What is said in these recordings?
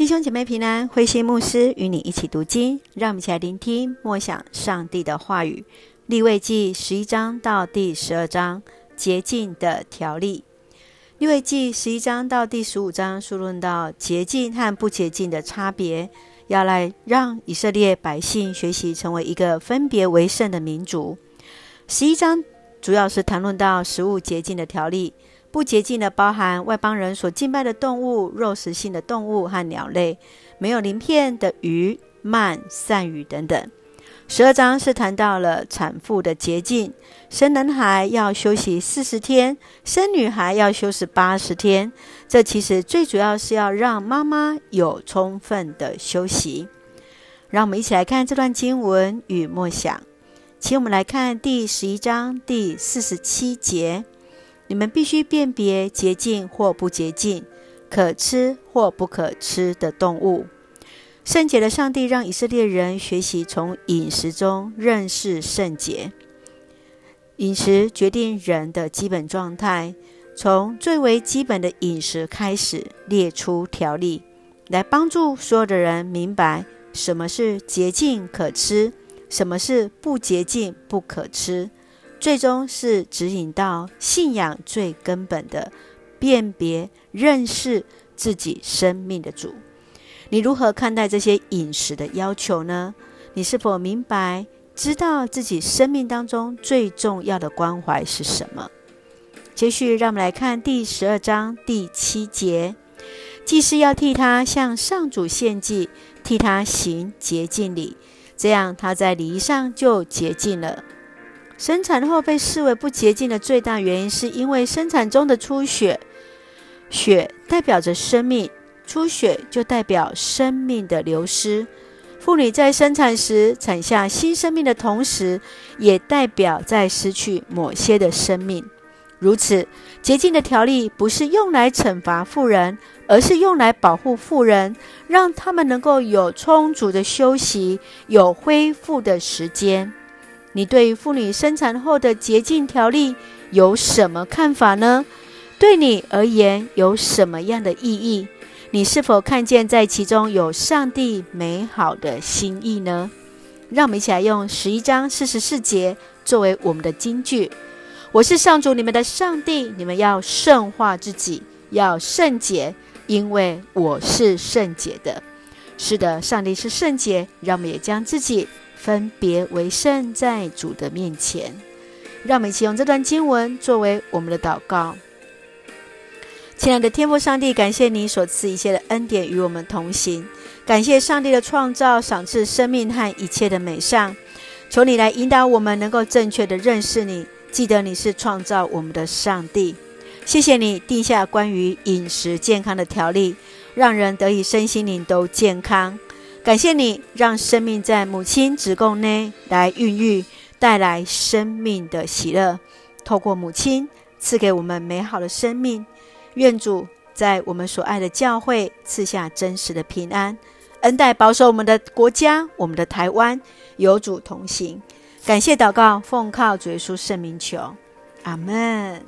弟兄姐妹平安，慧心牧师与你一起读经，让我们一起来聆听默想上帝的话语。利未记十一章到第十二章，洁净的条例。利未记十一章到第十五章，述论到洁净和不洁净的差别，要来让以色列百姓学习成为一个分别为圣的民族。十一章主要是谈论到食物洁净的条例。不洁净的包含外邦人所敬拜的动物、肉食性的动物和鸟类，没有鳞片的鱼、鳗、鳝鱼等等。十二章是谈到了产妇的洁净，生男孩要休息四十天，生女孩要休息八十天。这其实最主要是要让妈妈有充分的休息。让我们一起来看这段经文与默想。请我们来看第十一章第四十七节。你们必须辨别洁净或不洁净、可吃或不可吃的动物。圣洁的上帝让以色列人学习从饮食中认识圣洁。饮食决定人的基本状态，从最为基本的饮食开始列出条例，来帮助所有的人明白什么是洁净可吃，什么是不洁净不可吃。最终是指引到信仰最根本的辨别、认识自己生命的主。你如何看待这些饮食的要求呢？你是否明白、知道自己生命当中最重要的关怀是什么？接续，让我们来看第十二章第七节：祭司要替他向上主献祭，替他行洁净礼，这样他在礼仪上就洁净了。生产后被视为不洁净的最大原因，是因为生产中的出血。血代表着生命，出血就代表生命的流失。妇女在生产时产下新生命的同时，也代表在失去某些的生命。如此，洁净的条例不是用来惩罚妇人，而是用来保护妇人，让他们能够有充足的休息，有恢复的时间。你对妇女生产后的洁净条例有什么看法呢？对你而言有什么样的意义？你是否看见在其中有上帝美好的心意呢？让我们一起来用十一章四十四节作为我们的金句：我是上主你们的上帝，你们要圣化自己，要圣洁，因为我是圣洁的。是的，上帝是圣洁，让我们也将自己。分别为圣，在主的面前，让我们一起用这段经文作为我们的祷告。亲爱的天父上帝，感谢你所赐一切的恩典与我们同行，感谢上帝的创造，赏赐生命和一切的美善。求你来引导我们，能够正确的认识你，记得你是创造我们的上帝。谢谢你定下关于饮食健康的条例，让人得以身心灵都健康。感谢你让生命在母亲子宫内来孕育，带来生命的喜乐。透过母亲赐给我们美好的生命。愿主在我们所爱的教会赐下真实的平安，恩待保守我们的国家，我们的台湾有主同行。感谢祷告，奉靠主耶稣圣名求，阿门。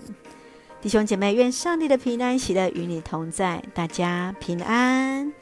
弟兄姐妹，愿上帝的平安喜乐与你同在，大家平安。